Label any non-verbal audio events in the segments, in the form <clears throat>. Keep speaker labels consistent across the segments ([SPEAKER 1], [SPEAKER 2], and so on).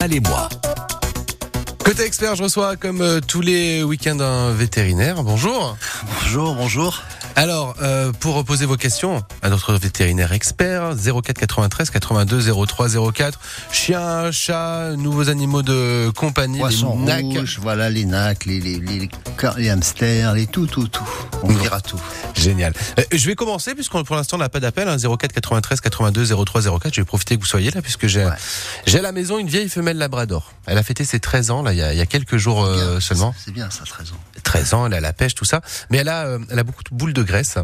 [SPEAKER 1] Allez moi. Côté expert, je reçois comme euh, tous les week-ends un vétérinaire. Bonjour.
[SPEAKER 2] Bonjour, bonjour.
[SPEAKER 1] Alors, euh, pour poser vos questions à notre vétérinaire expert, 04 93 82 03 04. Chien, chat, nouveaux animaux de compagnie,
[SPEAKER 2] Poisson
[SPEAKER 1] les nacs.
[SPEAKER 2] rouge, voilà les nacs, les, les, les, les hamsters, les tout, tout, tout. On
[SPEAKER 1] Bon.
[SPEAKER 2] dira tout.
[SPEAKER 1] Génial. Euh, je vais commencer puisqu'on pour l'instant on n'a pas d'appel. Hein, 04 93 82 03 04. Je vais profiter que vous soyez là puisque j'ai
[SPEAKER 2] Ouais.
[SPEAKER 1] j'ai à la maison une vieille femelle labrador. Elle a fêté ses 13 ans là il y a, il y a quelques jours euh, seulement.
[SPEAKER 2] C'est bien ça, 13 ans.
[SPEAKER 1] 13 ans, elle a la pêche, tout ça. Mais elle a, euh, elle a beaucoup de boules de graisse.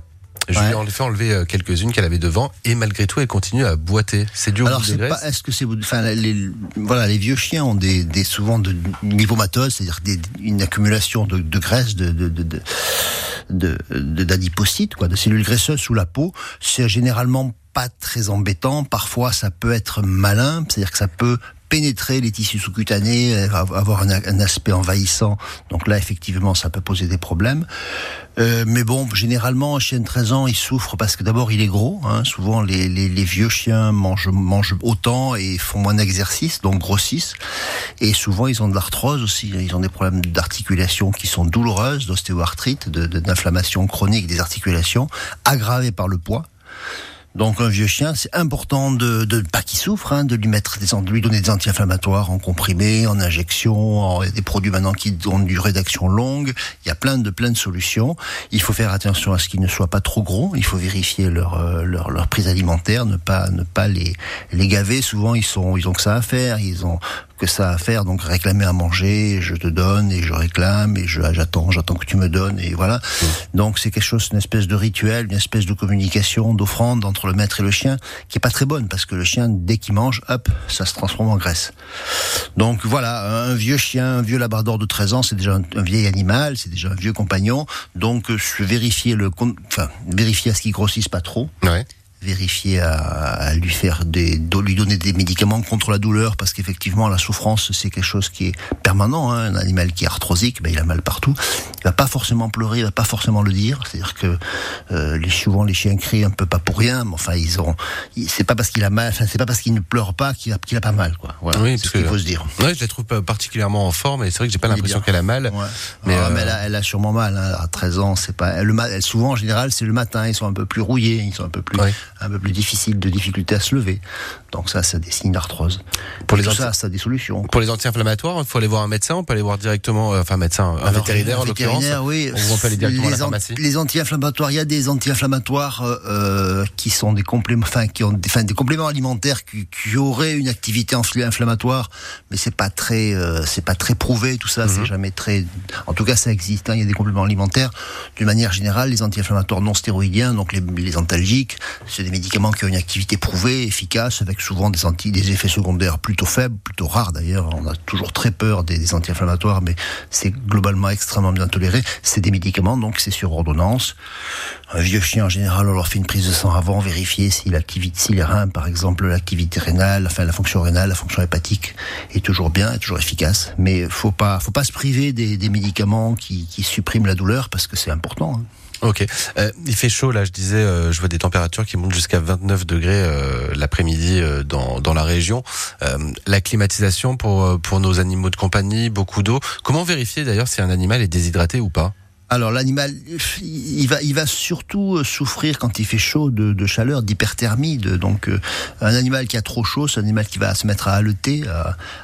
[SPEAKER 1] Je lui ai enlevé euh, quelques-unes qu'elle avait devant et malgré tout, elle continue à boiter. C'est dû aux
[SPEAKER 2] Alors c'est pas, est-ce que c'est, enfin les, voilà, les vieux chiens ont des, des souvent de l'hypomatose, c'est-à-dire une accumulation de, de graisse, de, de de- de- d'adipocytes, quoi, de cellules graisseuses sous la peau. C'est généralement pas très embêtant. Parfois, ça peut être malin, c'est-à-dire que ça peut pénétrer les tissus sous-cutanés, euh, avoir un, aspect envahissant. Donc là, effectivement, ça peut poser des problèmes. Euh, mais bon, généralement, un chien de 13 ans, il souffre parce que d'abord, il est gros. Hein. Souvent, les, vieux chiens mangent, autant et font moins d'exercice, donc grossissent. Et souvent, ils ont de l'arthrose aussi. Ils ont des problèmes d'articulation qui sont douloureuses, d'ostéoarthrite, de- de- d'inflammation chronique des articulations, aggravées par le poids. Donc un vieux chien, c'est important de, de pas qu'il souffre, hein, de lui mettre des, de lui donner des anti-inflammatoires en comprimé, en injection, en, des produits maintenant qui ont une durée d'action longue. Il y a plein de plein de solutions. Il faut faire attention à ce qu'ils ne soient pas trop gros. Il faut vérifier leur euh, leur, leur prise alimentaire, ne pas ne pas les les gaver. Souvent ils sont ils ont que ça à faire. Ils ont que ça à faire, donc réclamer à manger, je te donne et je réclame et je j'attends, j'attends que tu me donnes et voilà. Donc c'est quelque chose, une espèce de rituel, une espèce de communication, d'offrande entre le maître et le chien, qui est pas très bonne parce que le chien dès qu'il mange, hop, ça se transforme en graisse. Donc voilà, un vieux chien, un vieux labrador de 13 ans, c'est déjà un, un vieil animal, c'est déjà un vieux compagnon. Donc euh, vérifier le, enfin vérifier à ce qu'il grossisse pas trop
[SPEAKER 1] Ouais.
[SPEAKER 2] Vérifier à, à lui faire des, de lui donner des médicaments contre la douleur parce qu'effectivement la souffrance c'est quelque chose qui est permanent. Hein. Un animal qui est arthrosique, ben, il a mal partout. Il va pas forcément pleurer, il va pas forcément le dire. C'est-à-dire que euh, les souvent les chiens crient un peu pas pour rien, mais enfin ils ont. C'est pas parce qu'il a mal, enfin c'est pas parce qu'il ne pleure pas qu'il a, qu'il a pas mal quoi. Voilà,
[SPEAKER 1] Oui,
[SPEAKER 2] c'est
[SPEAKER 1] parce
[SPEAKER 2] ce qu'il faut se dire.
[SPEAKER 1] Ouais, je la trouve particulièrement en forme et c'est vrai que j'ai pas l'impression qu'elle a mal.
[SPEAKER 2] Ouais.
[SPEAKER 1] Mais,
[SPEAKER 2] Mais,
[SPEAKER 1] euh,
[SPEAKER 2] elle, a, elle a sûrement mal. Hein. À 13 ans, c'est pas. Elle, souvent, en général, c'est le matin. Ils sont un peu plus rouillés. Ils sont un peu plus,
[SPEAKER 1] Ouais.
[SPEAKER 2] Un peu plus difficiles, de difficulté à se lever. Donc ça, c'est des signes d'arthrose.
[SPEAKER 1] Pour les
[SPEAKER 2] tout ça, ça a des solutions.
[SPEAKER 1] Pour les anti-inflammatoires, il faut aller voir un médecin, on peut aller voir directement, euh, enfin médecin, un
[SPEAKER 2] Alors,
[SPEAKER 1] vétérinaire en l'occurrence.
[SPEAKER 2] vétérinaire, oui.
[SPEAKER 1] Ou on peut aller directement à la
[SPEAKER 2] les, an-
[SPEAKER 1] pharmacie.
[SPEAKER 2] les anti-inflammatoires, il y a des anti-inflammatoires euh, euh, qui sont des compléments, enfin qui ont des, enfin, des compléments alimentaires qui, qui auraient une activité infl- inflammatoire, mais c'est pas très, euh, c'est pas très prouvé. Tout ça,
[SPEAKER 1] Mhm.
[SPEAKER 2] c'est jamais très. En tout cas, ça existe. hein, il y a des compléments alimentaires. D'une manière générale, les anti-inflammatoires non stéroïdiens, donc les, les antalgiques, c'est des médicaments qui ont une activité prouvée, efficace, avec souvent des anti, des effets secondaires plutôt faibles, plutôt rares d'ailleurs. On a toujours très peur des, anti-inflammatoires, mais c'est globalement extrêmement bien toléré. C'est des médicaments, donc c'est sur ordonnance. Un vieux chien, en général, on leur fait une prise de sang avant, vérifier si l'activité, si les reins, par exemple, l'activité rénale, enfin la fonction rénale, la fonction hépatique est toujours bien, est toujours efficace. Mais faut pas, faut pas se priver des, des médicaments qui, qui suppriment la douleur parce que c'est important. hein.
[SPEAKER 1] Ok. Euh, il fait chaud là, je disais, euh, je vois des températures qui montent jusqu'à 29 degrés euh, l'après-midi euh, dans, dans la région. La climatisation pour, pour nos animaux de compagnie, beaucoup d'eau. Comment vérifier d'ailleurs si un animal est déshydraté ou pas?
[SPEAKER 2] Alors l'animal, il va, il va surtout euh, souffrir quand il fait chaud de, chaleur, d'hyperthermie. Donc euh, un animal qui a trop chaud, c'est un animal qui va se mettre à haleter,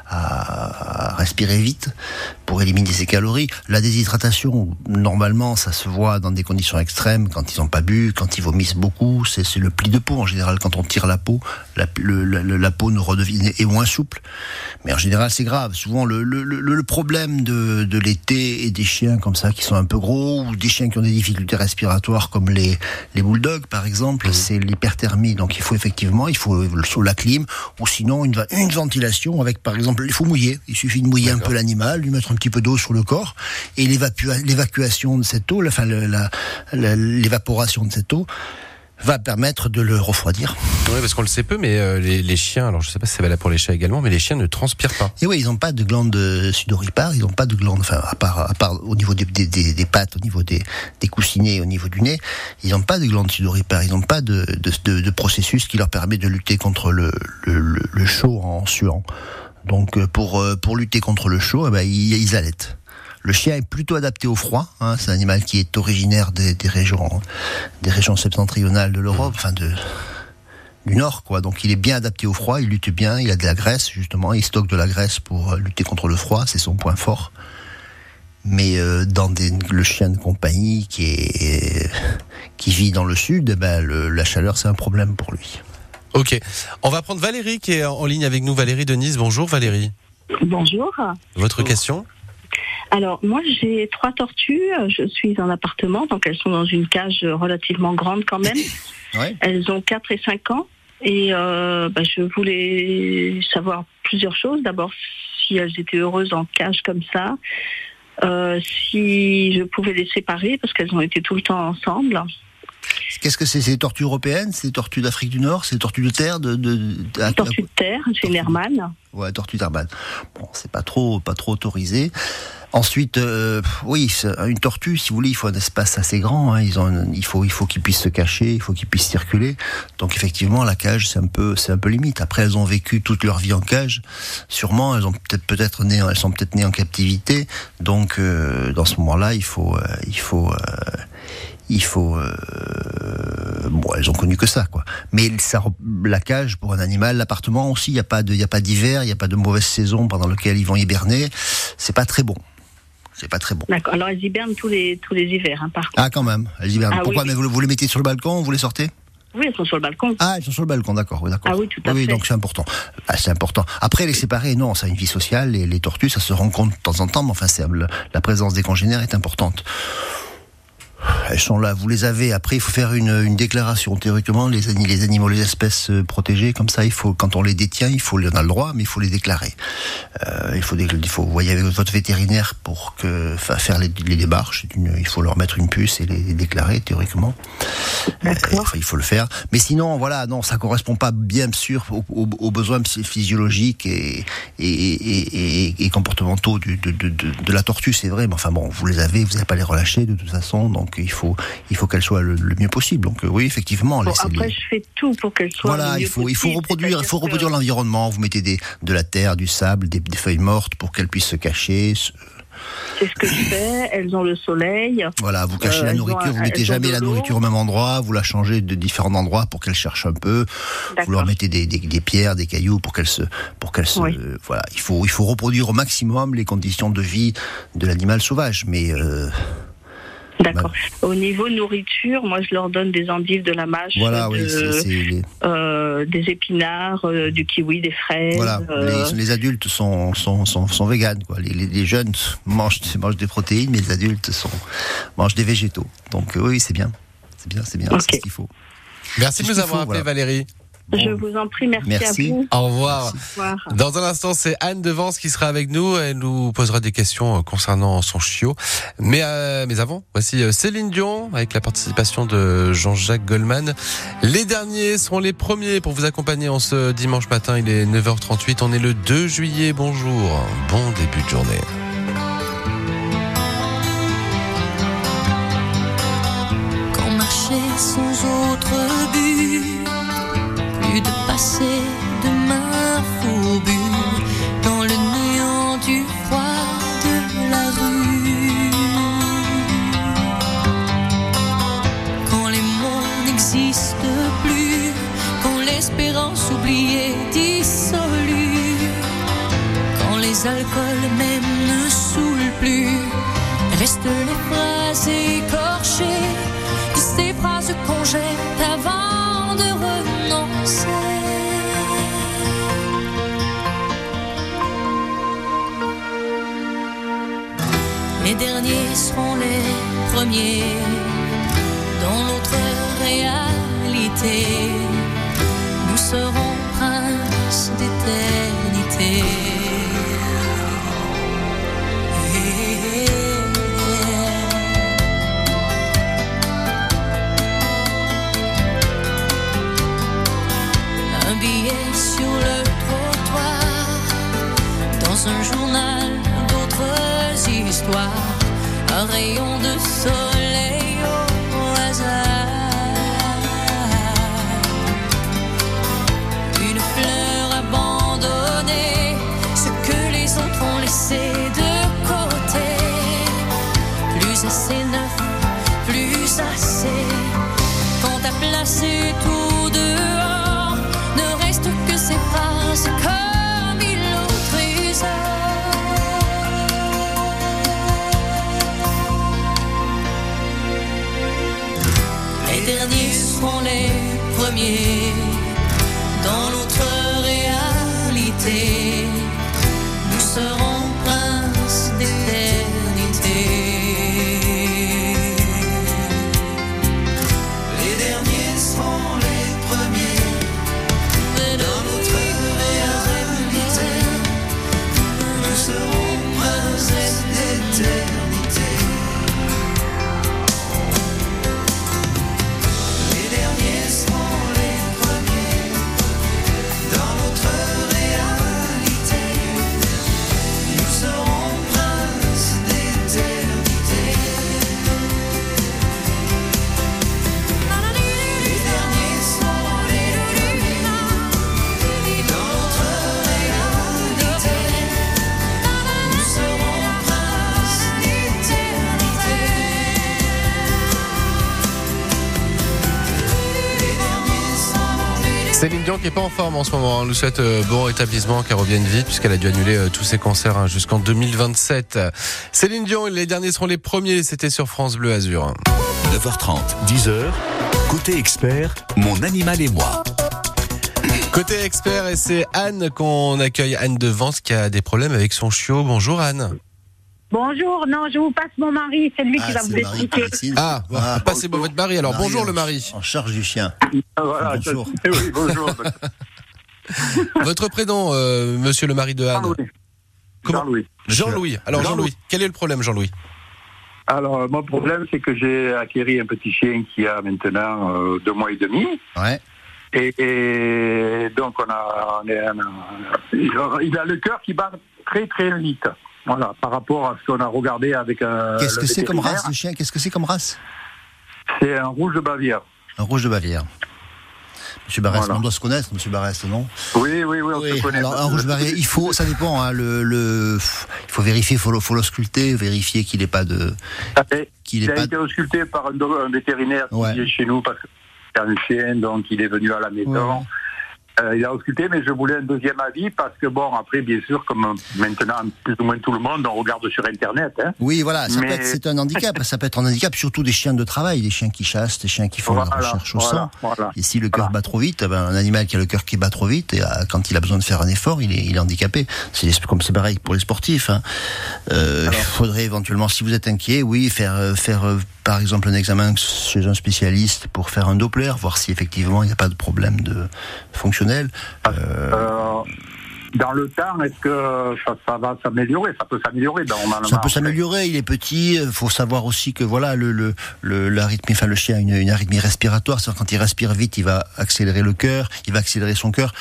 [SPEAKER 2] à, respirer vite pour éliminer ses calories. La déshydratation, normalement, ça se voit dans des conditions extrêmes, quand ils n'ont pas bu, quand ils vomissent beaucoup. C'est le pli de peau en général. Quand on tire la peau, la, peau ne redevient est moins souple. Mais en général, c'est grave. Souvent, le, problème de l'été et des chiens comme ça qui sont un peu gros ou des chiens qui ont des difficultés respiratoires comme les, les bulldogs, par exemple, c'est l'hyperthermie. Donc, il faut effectivement, il faut le- sous la clim ou sinon une, une ventilation avec, par exemple, il faut mouiller. Il suffit de mouiller un peu l'animal, lui mettre un petit peu d'eau sur le corps et l'évacua- l'évacuation de cette eau, enfin, l'évaporation de cette eau va permettre de le refroidir.
[SPEAKER 1] Oui, parce qu'on le sait peu, mais euh, les, les chiens, alors je sais pas si c'est valable pour les chats également, mais les chiens ne transpirent pas.
[SPEAKER 2] Et oui, ils n'ont pas de glande sudoripare, ils n'ont pas de glande, enfin, à part, à part au niveau des, des, des, des pattes, au niveau des, des coussinets, au niveau du nez, ils n'ont pas de glande sudoripare, ils n'ont pas de, de, de, de processus qui leur permet de lutter contre le, le, le, le chaud en suant. Donc euh, pour pour lutter contre le chaud, eh ben, ils, ils allaitent. Le chien est plutôt adapté au froid. Hein, c'est un animal qui est originaire des, des régions des régions septentrionales de l'Europe, enfin de du nord, quoi. Donc il est bien adapté au froid, il lutte bien, il a de la graisse justement, il stocke de la graisse pour lutter contre le froid, c'est son point fort. Mais euh, dans des, le chien de compagnie qui est qui vit dans le sud, eh ben le, la chaleur c'est un problème pour lui.
[SPEAKER 1] Ok, on va prendre Valérie qui est en ligne avec nous. Valérie de Nice. Bonjour Valérie.
[SPEAKER 3] Bonjour.
[SPEAKER 1] Votre question?
[SPEAKER 3] Alors moi j'ai trois tortues. Je suis en appartement, donc elles sont dans une cage relativement grande quand même. <laughs>
[SPEAKER 2] Ouais.
[SPEAKER 3] Elles ont 4 et 5 ans. Et euh, bah, je voulais savoir plusieurs choses. D'abord, si elles étaient heureuses en cage comme ça. Euh, si je pouvais les séparer, parce qu'elles ont été tout le temps ensemble.
[SPEAKER 2] Qu'est-ce que c'est? C'est des tortues européennes? C'est des tortues d'Afrique du Nord? C'est des tortues de terre de, de, de-
[SPEAKER 3] Tortue de terre, une hermane.
[SPEAKER 2] Ouais, tortue d'Arban. Bon, c'est pas trop, pas trop autorisé. Ensuite, euh, oui, une tortue, si vous voulez, il faut un espace assez grand. Hein. Ils ont, il faut, il faut qu'ils puissent se cacher, il faut qu'ils puissent circuler. Donc effectivement, la cage, c'est un peu, c'est un peu limite. Après, elles ont vécu toute leur vie en cage. Sûrement, elles ont peut-être, peut-être nées, elles sont peut-être nées en captivité. Donc, euh, dans ce moment-là, il faut, euh, il faut. Il faut. euh, bon, elles ont connu que ça, quoi. Mais ça, la cage pour un animal, l'appartement aussi, il n'y a pas de, il y a pas d'hiver, il n'y a pas de mauvaise saison pendant laquelle ils vont hiberner. C'est pas très bon. C'est pas très bon.
[SPEAKER 3] D'accord. Alors elles hibernent tous les tous les hivers, hein, par contre.
[SPEAKER 2] Ah, quand même. Elles hibernent.
[SPEAKER 3] Ah,
[SPEAKER 2] Pourquoi
[SPEAKER 3] oui,
[SPEAKER 2] Mais vous, vous les mettez sur le balcon, vous les sortez?
[SPEAKER 3] Oui, elles sont sur le balcon.
[SPEAKER 2] Ah, elles sont sur le balcon, d'accord. Oui, d'accord.
[SPEAKER 3] Ah oui, tout à
[SPEAKER 2] oui,
[SPEAKER 3] fait.
[SPEAKER 2] donc c'est important. Ah, c'est important. Après, les séparer, non, ça a une vie sociale. Les, les tortues, ça se rencontre de temps en temps, mais enfin, la présence des congénères est importante. Elles sont là, vous les avez. Après, il faut faire une, une déclaration. Théoriquement, les, les animaux, les espèces euh, protégées, comme ça, il faut, quand on les détient, il faut, on a le droit, mais il faut les déclarer. Euh, il faut, il faut, voyez avec votre vétérinaire pour que, enfin, faire les, les démarches. Une- il faut leur mettre une puce et les, les déclarer théoriquement. Euh, il faut le faire. Mais sinon, voilà, non, ça correspond pas bien sûr aux, aux- aux besoins physiologiques et, et, et, et- et comportementaux du- de, de, de, de la tortue, c'est vrai. Mais enfin bon, vous les avez, vous n'allez pas les relâcher de toute façon, donc il faut, il faut qu'elles soient le, le mieux possible. Donc euh, oui, effectivement,
[SPEAKER 3] Bon, après, je fais tout pour qu'elles soient.
[SPEAKER 2] Voilà,
[SPEAKER 3] le
[SPEAKER 2] il faut, il faut reproduire, il faut reproduire
[SPEAKER 3] que
[SPEAKER 2] l'environnement. Vous mettez des, de la terre, du sable, des, des feuilles mortes pour qu'elles puissent se cacher. se-
[SPEAKER 3] C'est ce que je fais. Elles ont le soleil.
[SPEAKER 2] Voilà, vous cachez
[SPEAKER 3] Euh,
[SPEAKER 2] la
[SPEAKER 3] ont
[SPEAKER 2] nourriture,
[SPEAKER 3] un-
[SPEAKER 2] vous mettez
[SPEAKER 3] ont
[SPEAKER 2] jamais la nourriture au même endroit, vous la changez de différents endroits pour qu'elles cherchent un peu. Vous leur mettez des, des, des pierres, des cailloux pour qu'elles se, pour qu'elles se, voilà. Il faut, il faut reproduire au maximum les conditions de vie de l'animal sauvage, mais euh,
[SPEAKER 3] D'accord. Au niveau nourriture, moi, je leur donne des endives, de la mâche,
[SPEAKER 2] voilà,
[SPEAKER 3] de-
[SPEAKER 2] oui, c'est, c'est les,
[SPEAKER 3] euh, des épinards, euh, du kiwi, des fraises.
[SPEAKER 2] voilà,
[SPEAKER 3] euh,
[SPEAKER 2] les, les adultes sont, sont, sont, sont véganes, quoi. Les, les, les jeunes mangent, mangent des protéines, mais les adultes sont, mangent des végétaux. Donc euh, oui, c'est bien, c'est bien, c'est bien, c'est ce qu'il faut.
[SPEAKER 1] Merci de nous avoir appelé
[SPEAKER 2] voilà.
[SPEAKER 1] Valérie.
[SPEAKER 3] Je vous en prie, merci,
[SPEAKER 2] Merci.
[SPEAKER 3] à vous.
[SPEAKER 1] Au revoir.
[SPEAKER 3] Au revoir.
[SPEAKER 1] Dans un instant, c'est Anne de Vence qui sera avec nous. Elle nous posera des questions euh, concernant son chiot. Mais, euh, mais avant, voici euh, Céline Dion avec la participation de Jean-Jacques Goldman. Les derniers seront les premiers pour vous accompagner en ce dimanche matin. Il est 9h38. On est le 2 juillet. Bonjour. Bon début de journée.
[SPEAKER 4] Quand marcher sans autre but, de passé, de main fourbue, dans le néant du froid de la rue. Quand les mots n'existent plus, quand l'espérance oubliée dissolue, quand les alcools même ne saoulent plus, restent les phrases écorchées, ces phrases qu'on jette avant Les derniers seront les premiers dans l'autre réalité. Nous serons princes d'éternité. Un rayon de soleil au hasard. Une fleur abandonnée laissé de côté. Plus assez neuf, plus assez. Quand t'as placé tout dehors, ne reste que ces phrases premiers
[SPEAKER 1] en ce moment. On nous souhaite euh, bon rétablissement, qu'elle revienne vite puisqu'elle a dû annuler euh, tous ses concerts hein, jusqu'en 2027. Céline Dion, les derniers seront les premiers. C'était sur France Bleu Azur.
[SPEAKER 5] 9h30, 10h. Côté expert, mon animal et moi.
[SPEAKER 1] Côté expert, et c'est Anne qu'on accueille. Anne de Vence qui a des problèmes avec son chiot. Bonjour Anne.
[SPEAKER 6] Bonjour, non, je vous passe mon mari, c'est lui qui
[SPEAKER 2] Ah,
[SPEAKER 6] va
[SPEAKER 2] c'est
[SPEAKER 6] vous
[SPEAKER 2] qui
[SPEAKER 6] expliquer.
[SPEAKER 2] décide.
[SPEAKER 1] Ah,
[SPEAKER 2] Voilà.
[SPEAKER 1] passez votre mari. Alors bonjour le mari.
[SPEAKER 2] En charge du chien.
[SPEAKER 7] Ah, Voilà,
[SPEAKER 2] Bonjour.
[SPEAKER 7] je- <laughs> oui, bonjour. <laughs> <laughs>
[SPEAKER 1] Votre prénom, euh, monsieur le mari de Anne
[SPEAKER 7] Jean-Louis. Jean-Louis.
[SPEAKER 1] Jean-Louis. Alors
[SPEAKER 7] Jean-Louis.
[SPEAKER 1] Quel est le problème Jean-Louis
[SPEAKER 7] Alors, mon problème, c'est que j'ai acquéri un petit chien qui a maintenant euh, deux mois et demi.
[SPEAKER 2] Ouais.
[SPEAKER 7] Et, et donc, on a, on est un- il a- il a le cœur qui bat très, très vite. Voilà, par rapport à ce qu'on a regardé avec un.
[SPEAKER 2] Qu'est-ce que c'est comme race de chien? Qu'est-ce que c'est comme race?
[SPEAKER 7] C'est un rouge de Bavière.
[SPEAKER 2] Un rouge de Bavière. Monsieur Barès,
[SPEAKER 7] Voilà.
[SPEAKER 2] on doit se connaître, Monsieur Barès, non?
[SPEAKER 7] Oui, oui, oui, on
[SPEAKER 2] Oui,
[SPEAKER 7] se connaît.
[SPEAKER 2] alors un rouge Bavière, il faut, ça dépend, hein, le, le, il faut vérifier, il faut, le- faut l'ausculter, vérifier qu'il n'ait pas de, qu'il
[SPEAKER 7] Il a
[SPEAKER 2] pas
[SPEAKER 7] été ausculté par un, vétérinaire
[SPEAKER 2] Ouais.
[SPEAKER 7] qui est chez nous parce que c'est un chien, donc il est venu à la maison.
[SPEAKER 2] Ouais.
[SPEAKER 7] Euh, il a ausculté, mais je voulais un deuxième avis parce que, bon, après, bien sûr, comme maintenant, plus ou moins tout le monde, on regarde sur Internet. Hein.
[SPEAKER 2] Oui, voilà, ça peut
[SPEAKER 7] Mais-
[SPEAKER 2] être, c'est un handicap, ça peut être un handicap, surtout des chiens de travail, des chiens qui chassent, des chiens qui font
[SPEAKER 7] Voilà,
[SPEAKER 2] la recherche au
[SPEAKER 7] voilà,
[SPEAKER 2] sang.
[SPEAKER 7] voilà.
[SPEAKER 2] Et si le cœur bat trop vite, eh ben, un animal qui a le cœur qui bat trop vite, et euh, quand il a besoin de faire un effort, il est, il est handicapé. C'est comme c'est pareil pour les sportifs. hein. Euh, il faudrait éventuellement, si vous êtes inquiet, oui, faire, euh, faire par exemple un examen chez un spécialiste pour faire un Doppler, voir si effectivement il n'y a pas de problème de fonctionnel. Euh,
[SPEAKER 7] Euh, dans le temps, est-ce que ça, ça va s'améliorer? Ça peut s'améliorer normalement.
[SPEAKER 2] Ça peut s'améliorer, il est petit. Il faut savoir aussi que voilà, le, le, le, l'arythmie, enfin, le chien a une, une arythmie respiratoire. C'est-à-dire quand il respire vite, il va accélérer le cœur, il va accélérer son cœur.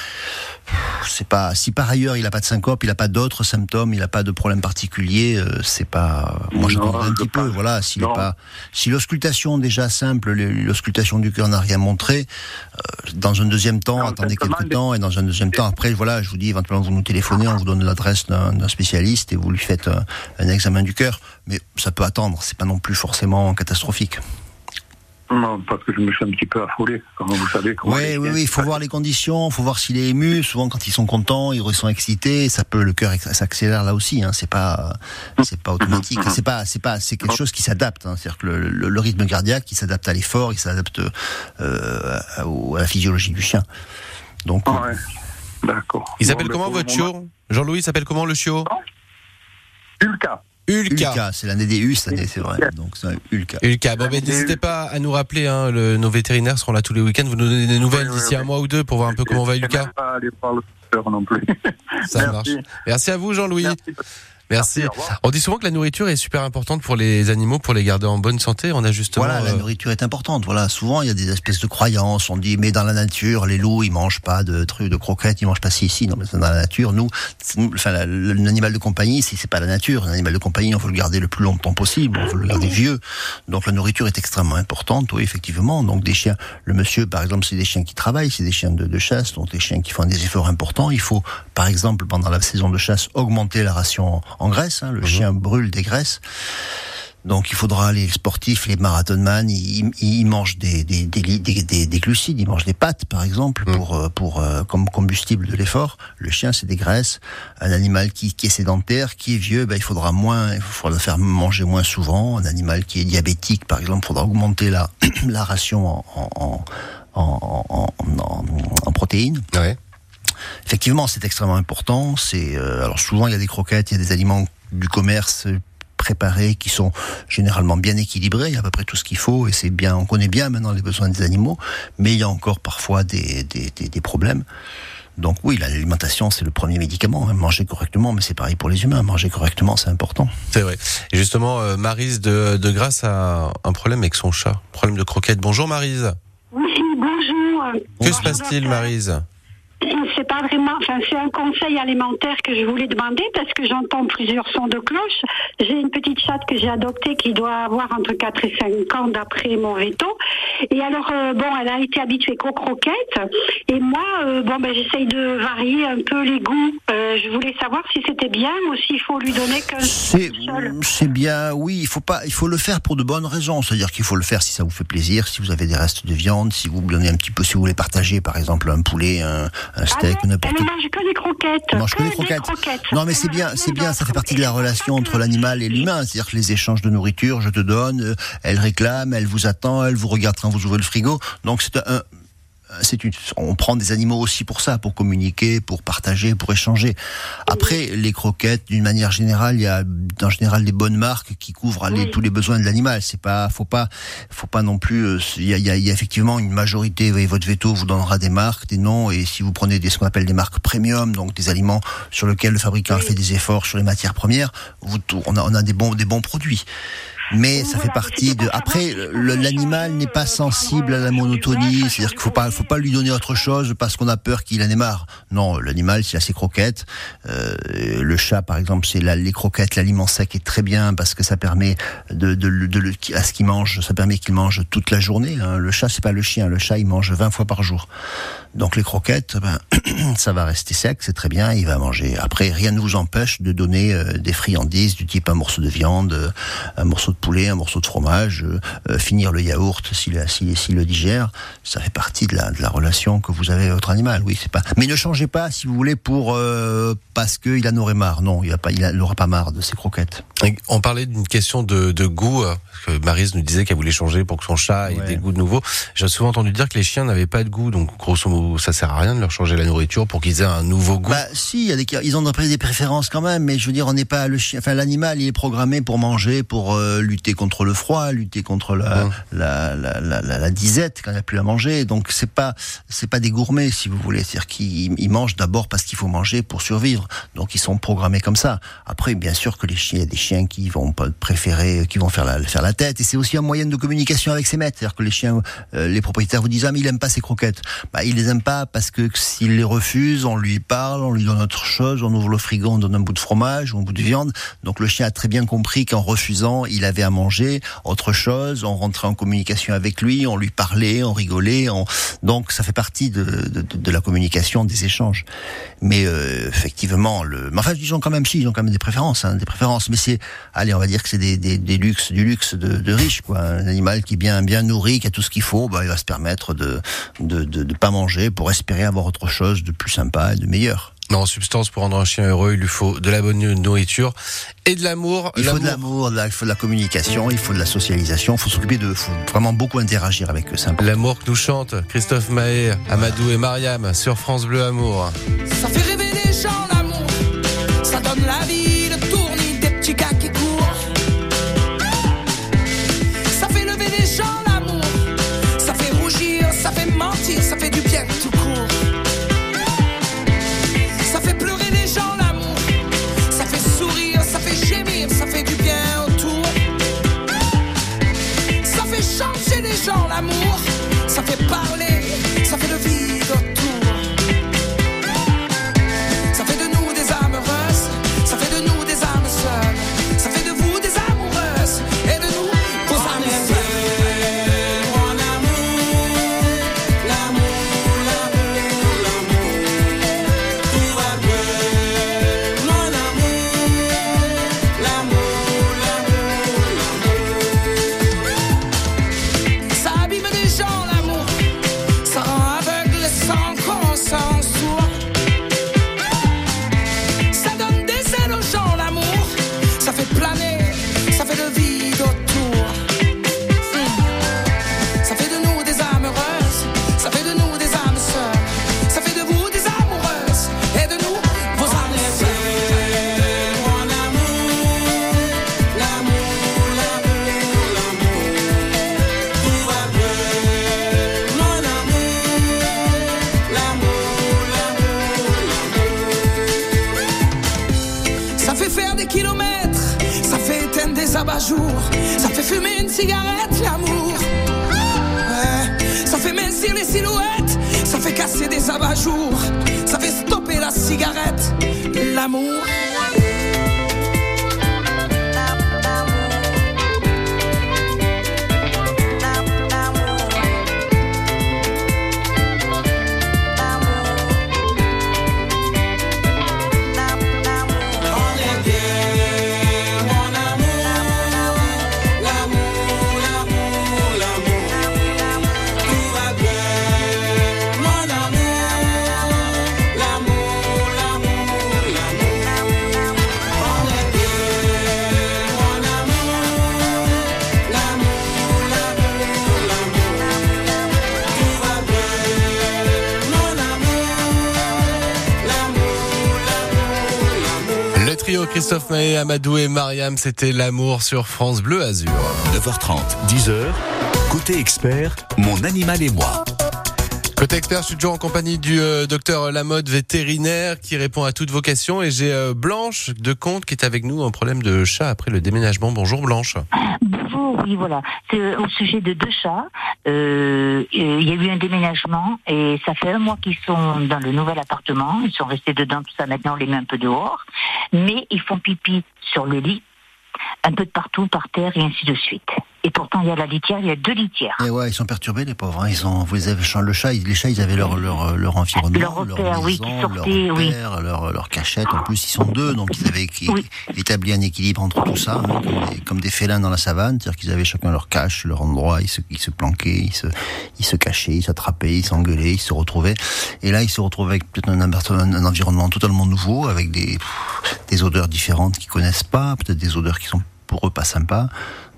[SPEAKER 2] C'est pas si par ailleurs il n'a pas de syncope, il n'a pas d'autres symptômes, il n'a pas de problème particulier, euh, c'est pas. Moi, j'attendrai un
[SPEAKER 7] je
[SPEAKER 2] petit peu. Voilà, s'il est
[SPEAKER 7] Non.
[SPEAKER 2] pas, si l'auscultation déjà simple, le- l'auscultation du cœur n'a rien montré, euh, dans un deuxième temps,
[SPEAKER 7] Non,
[SPEAKER 2] attendez quelques temps, et dans un deuxième temps, après, voilà, je vous dis éventuellement vous nous téléphonez, on vous donne l'adresse d'un spécialiste et vous lui faites un, un examen du cœur. Mais ça peut attendre, c'est pas non plus forcément catastrophique.
[SPEAKER 7] Non, parce que je me suis un petit peu affolé, comme vous savez. comment
[SPEAKER 2] Oui, oui, il faut voir les conditions, il faut voir s'il est ému. Souvent, quand ils sont contents, ils sont excités, ça peut le cœur s'accélère là aussi. Hein, c'est pas, c'est pas automatique. C'est pas, c'est pas, c'est quelque chose qui s'adapte. Hein, C'est-à-dire que le, le- le rythme cardiaque, il s'adapte à l'effort, il s'adapte euh, à, la physiologie du chien. Donc,
[SPEAKER 7] Ah ouais, d'accord.
[SPEAKER 1] Il s'appelle comment votre chiot Jean-Louis il s'appelle comment le chiot
[SPEAKER 7] Ulka.
[SPEAKER 1] Ulka.
[SPEAKER 2] Ulka, c'est l'année des U cette année, c'est vrai. Donc, c'est Ulka.
[SPEAKER 1] Ulka. Bon, ben, n'hésitez pas à nous rappeler. Hein, le- nos vétérinaires seront là tous les week-ends. Vous nous donnez des nouvelles
[SPEAKER 7] Oui,
[SPEAKER 1] d'ici
[SPEAKER 7] oui.
[SPEAKER 1] un mois ou deux pour voir un peu comment va
[SPEAKER 7] Je vais
[SPEAKER 1] Ulka.
[SPEAKER 7] pas aller voir le non plus.
[SPEAKER 1] Ça
[SPEAKER 7] Merci.
[SPEAKER 1] marche. Merci à vous, Jean-Louis.
[SPEAKER 7] Merci.
[SPEAKER 1] On dit souvent que la nourriture est super importante pour les animaux, pour les garder en bonne santé. On a justement.
[SPEAKER 2] Voilà, la
[SPEAKER 1] euh,
[SPEAKER 2] nourriture est importante. Voilà, souvent il y a des espèces de croyances. On dit mais dans la nature, les loups ils mangent pas de trucs, de croquettes, ils mangent pas ci ici. Non, mais dans la nature, nous, enfin, l'animal de compagnie, c'est c'est pas la nature. Un animal de compagnie, on veut le garder le plus longtemps possible, on veut le garder vieux. Donc la nourriture est extrêmement importante, oui, effectivement. Donc des chiens, le monsieur, par exemple, c'est des chiens qui travaillent, c'est des chiens de, de chasse, donc des chiens qui font des efforts importants. Il faut, par exemple, pendant la saison de chasse, augmenter la ration en graisse. hein. Le chien brûle des graisses. Donc il faudra les sportifs, les marathonman, ils, ils mangent des, glucides, ils mangent des pâtes par exemple pour, euh, pour euh, comme combustible de l'effort. Le chien c'est des graisses. Un animal qui, qui est sédentaire, qui est vieux, ben, il faudra moins, il faudra le faire manger moins souvent. Un animal qui est diabétique par exemple, il faudra augmenter la, <clears throat> la ration en, en- en protéines.
[SPEAKER 1] Ouais.
[SPEAKER 2] Effectivement, c'est extrêmement important. C'est euh, alors souvent il y a des croquettes, il y a des aliments du commerce préparés qui sont généralement bien équilibrés. Il y a à peu près tout ce qu'il faut et c'est bien. On connaît bien maintenant les besoins des animaux, mais il y a encore parfois des des, des, des problèmes. Donc oui, l'alimentation c'est le premier médicament. hein. Manger correctement, mais c'est pareil pour les humains. Manger correctement, c'est important.
[SPEAKER 1] C'est vrai. Et justement, euh, Marise de, de Grasse a un problème avec son chat. Problème de croquette. Bonjour Marise.
[SPEAKER 6] Oui, bonjour.
[SPEAKER 1] Que se passe-t-il Marise?
[SPEAKER 6] C'est pas vraiment, enfin, c'est un conseil alimentaire que je voulais demander parce que j'entends plusieurs sons de cloche. J'ai une petite chatte que j'ai adoptée qui doit avoir entre 4 et 5 ans d'après mon veto. Et alors, euh, bon, elle a été habituée qu'aux croquettes. Et moi, euh, bon, ben, j'essaye de varier un peu les goûts. Euh, je voulais savoir si c'était bien ou s'il faut lui donner qu'un
[SPEAKER 2] C'est
[SPEAKER 6] seul.
[SPEAKER 2] c'est bien, oui, il faut pas, il faut le faire pour de bonnes raisons. C'est-à-dire qu'il faut le faire si ça vous fait plaisir, si vous avez des restes de viande, si vous donnez un petit peu, si vous voulez partager, par exemple, un poulet, un, un steak,
[SPEAKER 6] Ah,
[SPEAKER 2] n'importe
[SPEAKER 6] elle
[SPEAKER 2] quoi.
[SPEAKER 6] ne mange que des croquettes.
[SPEAKER 2] Mange que des
[SPEAKER 6] des
[SPEAKER 2] croquettes. Non, mais c'est bien,
[SPEAKER 6] Elle
[SPEAKER 2] c'est bien, ça fait partie de la relation entre l'animal et l'humain. C'est-à-dire que les échanges de nourriture, je te donne, euh, elle réclame, elle vous attend, elle vous regarde quand vous ouvrez le frigo. Donc c'est un, c'est une, on prend des animaux aussi pour ça, pour communiquer, pour partager, pour échanger. Après, les croquettes, d'une manière générale, il y a en général des bonnes marques qui couvrent les- tous les besoins de l'animal. C'est pas, faut pas, faut pas non plus. euh, Il y a, il y a- il y a effectivement une majorité. Et votre veto vous donnera des marques, des noms, et si vous prenez des ce qu'on appelle des marques premium, donc des aliments sur lesquels le fabricant
[SPEAKER 6] Oui.
[SPEAKER 2] fait des efforts sur les matières premières, vous, on a, on a des bons, des bons produits. Mais ça fait partie
[SPEAKER 6] c'est
[SPEAKER 2] de. Après, l'animal n'est pas
[SPEAKER 6] euh,
[SPEAKER 2] sensible à la monotonie. C'est-à-dire qu'il faut pas, faut pas lui donner autre chose parce qu'on a peur qu'il en ait marre. Non, l'animal, s'il a ses croquettes, euh, le chat, par exemple, c'est les croquettes, l'aliment sec est très bien parce que ça permet de, de, de, le- à ce qu'il mange, ça permet qu'il mange toute la journée. hein. Le chat, c'est pas le chien. Le chat, il mange 20 fois par jour. Donc les croquettes, ben, <clears throat> ça va rester sec, c'est très bien, il va manger. Après, rien ne vous empêche de donner euh, des friandises du type un morceau de viande, euh, un morceau de poulet, un morceau de fromage, euh, finir le yaourt s'il le digère. Ça fait partie de la, de la relation que vous avez avec votre animal. Oui, c'est pas. Mais ne changez pas, si vous voulez, pour euh, parce qu'il en aurait marre. Non, il n'aura pas, il n'aura pas marre de ses croquettes.
[SPEAKER 1] Et On parlait d'une question de, de goût, parce que Marise nous disait qu'elle voulait changer pour que son chat ait
[SPEAKER 2] Ouais.
[SPEAKER 1] des goûts de nouveau. J'ai souvent entendu dire que les chiens n'avaient pas de goût, donc grosso modo, ça sert à rien de leur changer la nourriture pour qu'ils aient un nouveau goût.
[SPEAKER 2] Bah si, il y a des, ils ont des préférences quand même, mais je veux dire, on n'est pas le chien. Enfin, l'animal, il est programmé pour manger, pour euh, lutter contre le froid, lutter contre la, la, la, la, la, la disette quand il n'y a plus à manger. Donc c'est pas c'est pas des gourmets si vous voulez, c'est-à-dire qu'ils ils mangent d'abord parce qu'il faut manger pour survivre. Donc ils sont programmés comme ça. Après, bien sûr que les chiens, il y a des chiens qui vont pas préférer, qui vont faire la faire la tête, et c'est aussi un moyen de communication avec ses maîtres. C'est-à-dire que les chiens, euh, les propriétaires vous disent ah mais il aime pas ses croquettes. Bah il les pas parce que s'il les refuse, on lui parle, on lui donne autre chose, on ouvre le frigo, on donne un bout de fromage ou un bout de viande. Donc le chien a très bien compris qu'en refusant, il avait à manger autre chose. On rentrait en communication avec lui, on lui parlait, on rigolait. On... Donc ça fait partie de, la communication, des échanges. Mais euh, effectivement, enfin ils ont quand même si, ils ont quand même des préférences, hein, des préférences. Mais c'est, allez, on va dire que c'est des, des, des luxes, du luxe de, de riches, quoi. Un animal qui est bien bien nourri, qui a tout ce qu'il faut, bah, il va se permettre de de, de de pas manger pour espérer avoir autre chose de plus sympa et de meilleur.
[SPEAKER 1] Mais en substance, pour rendre un chien heureux, il lui faut de la bonne nourriture et de l'amour.
[SPEAKER 2] Il faut de l'amour, il faut de la communication, il faut de la socialisation, il faut s'occuper de, faut vraiment beaucoup interagir avec eux.
[SPEAKER 1] L'amour que nous chantent Christophe Mahé, Amadou et Mariam sur France Bleu Amour.
[SPEAKER 4] Ça fait rêver les gens l'amour, ça donne la vie, le tournis des petits gars les silhouettes, ça fait casser des abat-jours, ça fait stopper la cigarette, l'amour.
[SPEAKER 1] Christophe Maé, Amadou et Mariam, c'était l'amour sur France Bleu Azur.
[SPEAKER 5] 9h30, 10h. Côté expert, mon animal et moi.
[SPEAKER 1] Expert, je suis toujours en compagnie du euh, docteur Lamotte, vétérinaire, qui répond à toutes vos questions. Et j'ai euh, Blanche de Comte qui est avec nous, un problème de chat après le déménagement. Bonjour Blanche.
[SPEAKER 8] Bonjour, oui, voilà. C'est au sujet de deux chats. Euh, Il y a eu un déménagement et ça fait un mois qu'ils sont dans le nouvel appartement. Ils sont restés dedans, tout ça. Maintenant, on les met un peu dehors. Mais ils font pipi sur le lit, un peu de partout, par terre et ainsi de suite. Et pourtant, il y a la litière, il y a deux litières.
[SPEAKER 2] Et ouais, ils sont perturbés, les pauvres. hein. Ils ont, vous avez le chat, les chats, ils avaient leur leur leur environnement,
[SPEAKER 8] Leur repère, oui, qui
[SPEAKER 2] maison,
[SPEAKER 8] sortait,
[SPEAKER 2] leur
[SPEAKER 8] oui.
[SPEAKER 2] leur leur cachette. En plus, ils sont deux, donc ils avaient
[SPEAKER 8] Oui.
[SPEAKER 2] établi un équilibre entre tout ça, hein, comme, des, comme des félins dans la savane, c'est-à-dire qu'ils avaient chacun leur cache, leur endroit. Ils se ils se planquaient, ils se ils se cachaient, ils s'attrapaient, ils s'engueulaient, ils se retrouvaient. Et là, ils se retrouvent avec peut-être un, un, un environnement totalement nouveau, avec des pff, des odeurs différentes qu'ils connaissent pas, peut-être des odeurs qui sont pour eux pas sympas.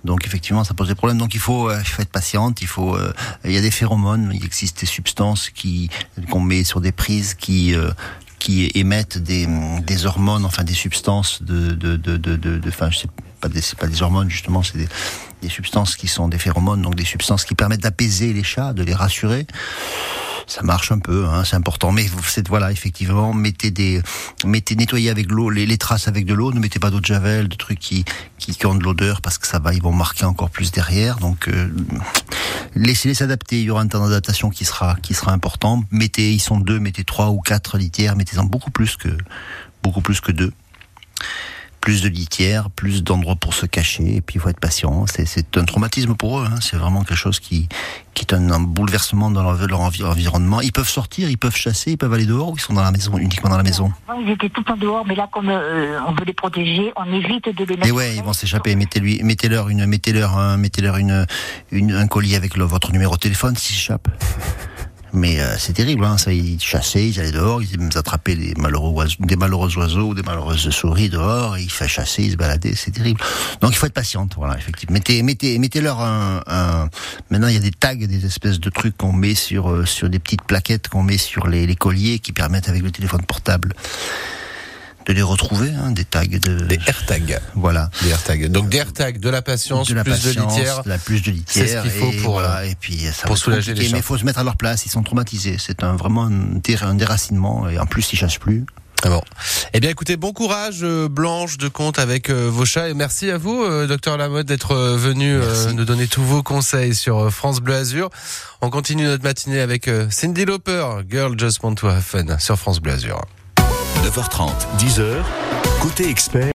[SPEAKER 2] Donc effectivement, ça pose des problèmes. Donc il faut, euh, il faut être patiente. Il faut, euh, il y a des phéromones. Il existe des substances qui qu'on met sur des prises qui euh, qui émettent des, des hormones, enfin des substances de de de de, de, de- enfin sais pas des c'est pas des hormones justement, c'est des, des substances qui sont des phéromones, donc des substances qui permettent d'apaiser les chats, de les rassurer ça marche un peu, hein, c'est important. Mais vous voilà, effectivement, mettez des, mettez nettoyez avec l'eau les, les traces avec de l'eau. Ne mettez pas d'eau de javel, de trucs qui, qui, qui ont de l'odeur parce que ça va, ils vont marquer encore plus derrière. Donc euh, laissez-les s'adapter. Il y aura un temps d'adaptation qui sera, qui sera important. Mettez, ils sont deux, mettez trois ou quatre litières. Mettez-en beaucoup plus que, beaucoup plus que deux plus de litières, plus d'endroits pour se cacher, et puis il faut être patient. C'est, c'est un traumatisme pour eux, hein. c'est vraiment quelque chose qui, qui est un, un bouleversement dans leur, leur envi- environnement. Ils peuvent sortir, ils peuvent chasser, ils peuvent aller dehors, ou ils sont dans la maison, uniquement dans la maison?
[SPEAKER 8] Ils étaient tout temps dehors, mais là, comme euh, on veut les protéger, on évite de les mettre.
[SPEAKER 2] Et ouais, ils vont s'échapper. Mettez-lui, mettez-leur une, mettez-leur un, mettez-leur une, une, un collier avec le- votre numéro de téléphone s'ils s'échappent. Mais euh, c'est terrible, hein, ça, ils chassaient, ils allaient dehors, ils attrapaient des malheureux oiseaux, des malheureux oiseaux des malheureuses souris dehors, ils faisaient chasser, ils se baladaient, c'est terrible. Donc il faut être patiente, voilà, effectivement. Mettez, mettez, mettez-leur un, un- Maintenant, il y a des tags, des espèces de trucs qu'on met sur euh, sur des petites plaquettes qu'on met sur les colliers qui permettent avec le téléphone portable de les retrouver, hein, des tags de.
[SPEAKER 1] Des AirTags.
[SPEAKER 2] Voilà.
[SPEAKER 1] Des AirTags. Donc des AirTags, de la patience,
[SPEAKER 2] de la
[SPEAKER 1] plus
[SPEAKER 2] patience,
[SPEAKER 1] de litière.
[SPEAKER 2] la plus de litière.
[SPEAKER 1] C'est ce qu'il faut
[SPEAKER 2] et
[SPEAKER 1] pour,
[SPEAKER 2] voilà, et puis ça
[SPEAKER 1] pour soulager les chats.
[SPEAKER 2] Mais il faut se mettre à leur place. Ils sont traumatisés. C'est un vraiment un, dé- un déracinement et en plus ils chassent plus.
[SPEAKER 1] Ah bon. Eh bien, écoutez, bon courage, euh, Blanche de compte avec euh, vos chats. Et merci à vous, euh, docteur Lamotte, d'être venu nous donner tous vos conseils sur France Bleu Azur. On continue notre matinée avec Cindy Lauper, Girl Just Want to Have Fun, sur France Bleu Azur.
[SPEAKER 5] 9h30, 10h. Côté expert.